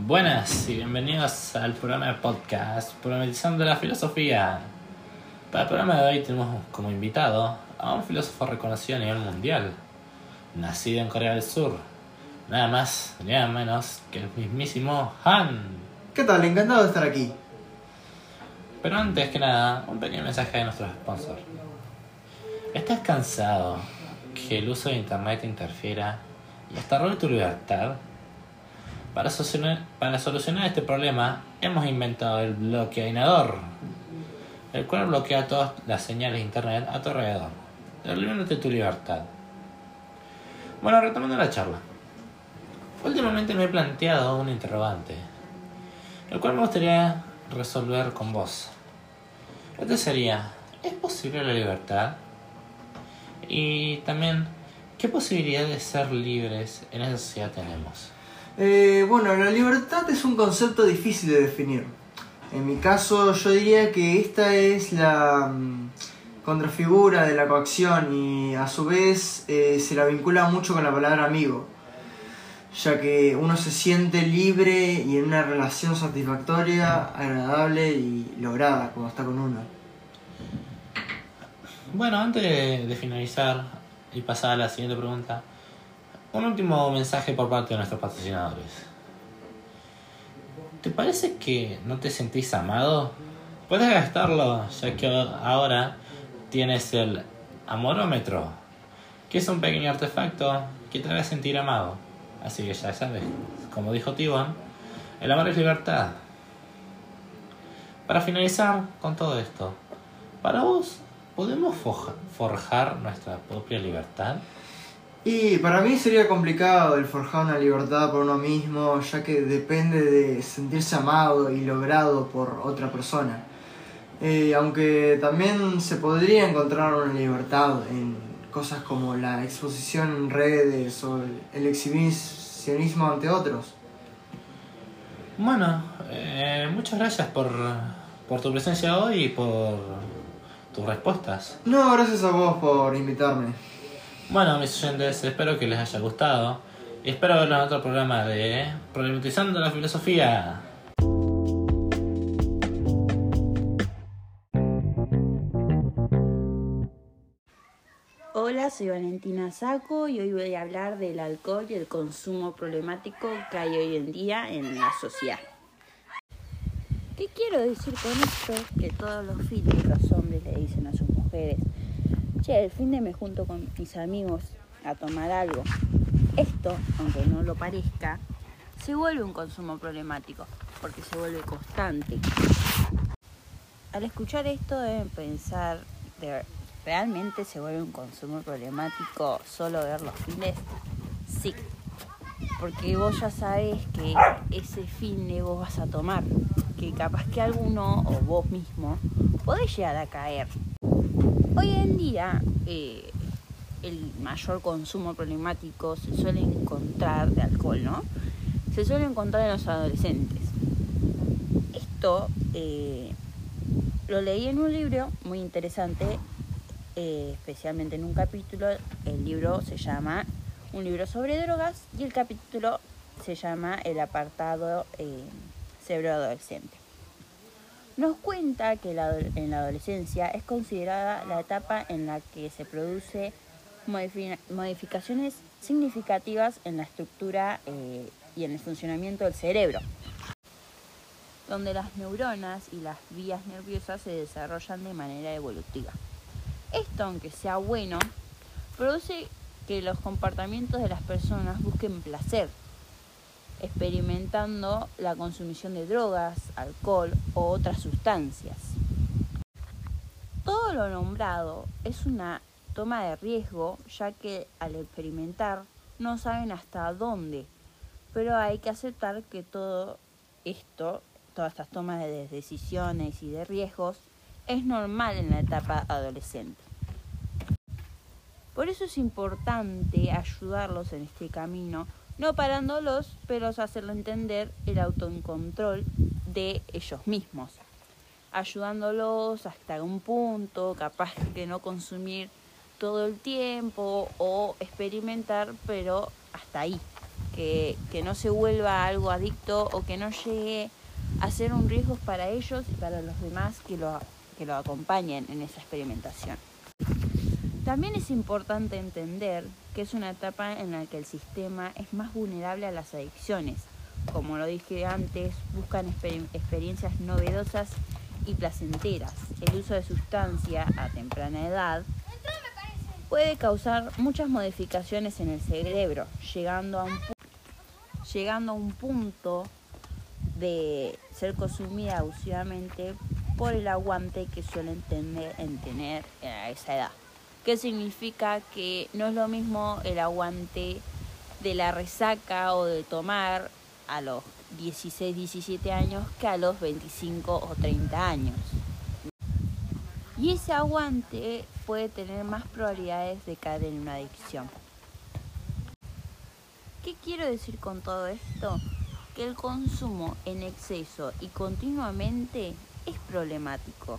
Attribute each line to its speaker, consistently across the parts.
Speaker 1: Buenas y bienvenidos al programa de podcast Problematizando la Filosofía. Para el programa de hoy tenemos como invitado a un filósofo reconocido a nivel mundial, nacido en Corea del Sur, nada más ni nada menos que el mismísimo Han.
Speaker 2: ¿Qué tal? Encantado de estar aquí.
Speaker 1: Pero antes que nada, un pequeño mensaje de nuestro sponsor. ¿Estás cansado que el uso de internet interfiera y hasta robe tu libertad? Para solucionar, para solucionar este problema, hemos inventado el bloqueador, el cual bloquea todas las señales de internet a tu alrededor, devolviéndote tu libertad. Bueno, retomando la charla. Últimamente me he planteado un interrogante, el cual me gustaría resolver con vos. Este sería, ¿es posible la libertad? Y también, ¿qué posibilidad de ser libres en esa sociedad tenemos?
Speaker 2: Eh, bueno, la libertad es un concepto difícil de definir. En mi caso, yo diría que esta es la mm, contrafigura de la coacción y a su vez eh, se la vincula mucho con la palabra amigo, ya que uno se siente libre y en una relación satisfactoria, agradable y lograda cuando está con uno.
Speaker 1: Bueno, antes de, de finalizar y pasar a la siguiente pregunta, un último mensaje por parte de nuestros patrocinadores. ¿Te parece que no te sentís amado? Puedes gastarlo, ya que ahora tienes el amorómetro, que es un pequeño artefacto que te hará sentir amado. Así que ya sabes, como dijo Tibon, el amor es libertad. Para finalizar con todo esto, para vos, ¿podemos forja- forjar nuestra propia libertad?
Speaker 2: Y para mí sería complicado el forjar una libertad por uno mismo, ya que depende de sentirse amado y logrado por otra persona. Eh, aunque también se podría encontrar una libertad en cosas como la exposición en redes o el, exhibicionismo ante otros.
Speaker 1: Bueno, eh, muchas gracias por, por tu presencia hoy y por tus respuestas.
Speaker 2: No, gracias a vos por invitarme.
Speaker 1: Bueno, mis oyentes, espero que les haya gustado espero verlos en otro programa de Problematizando la Filosofía.
Speaker 3: Hola, soy Valentina Saco y hoy voy a hablar del alcohol y el consumo problemático que hay hoy en día en la sociedad. ¿Qué quiero decir con esto? Que todos los fines los hombres le dicen a sus mujeres, el fin de me junto con mis amigos a tomar algo. Esto, aunque no lo parezca, se vuelve un consumo problemático porque se vuelve constante. Al escuchar esto deben pensar, de- ¿realmente se vuelve un consumo problemático solo ver los fines? Sí, porque vos ya sabés que ese fin de vos vas a tomar, que capaz que alguno o vos mismo podés llegar a caer. Hoy en día eh, el mayor consumo problemático se suele encontrar de alcohol, ¿no? Se suele encontrar en los adolescentes. Esto eh, lo leí en un libro muy interesante, eh, especialmente en un capítulo. El libro se llama Un libro sobre drogas y el capítulo se llama El apartado cerebro adolescente. Nos cuenta que en la adolescencia es considerada la etapa en la que se produce modifi- modificaciones significativas en la estructura eh, y en el funcionamiento del cerebro donde las neuronas y las vías nerviosas se desarrollan de manera evolutiva. Esto, aunque sea bueno, produce que los comportamientos de las personas busquen placer, experimentando la consumición de drogas, alcohol o otras sustancias. Todo lo nombrado es una toma de riesgo, ya que al experimentar no saben hasta dónde, pero hay que aceptar que todo esto todas estas tomas de decisiones y de riesgos es normal en la etapa adolescente. Por eso es importante ayudarlos en este camino, no parándolos, pero hacerlo entender el autocontrol de ellos mismos, ayudándolos hasta un punto, capaz que no consumir todo el tiempo o experimentar, pero hasta ahí, que, que no se vuelva algo adicto o que no llegue a ser un riesgo para ellos y para los demás que lo, que lo acompañen en esa experimentación. También es importante entender que es una etapa en la que el sistema es más vulnerable a las adicciones. Como lo dije antes, buscan exper experiencias novedosas y placenteras. El uso de sustancia a temprana edad puede causar muchas modificaciones en el cerebro, llegando a un, llegando a un punto de ser consumida abusivamente por el aguante que suelen tener en tener a esa edad. ¿Qué significa que no es lo mismo el aguante de la resaca o de tomar a los 16, 17 años que a los 25 o 30 años? Y ese aguante puede tener más probabilidades de caer en una adicción. ¿Qué quiero decir con todo esto? Que el consumo en exceso y continuamente es problemático.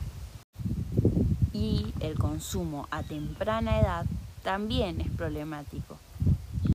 Speaker 3: Y el consumo a temprana edad también es problemático.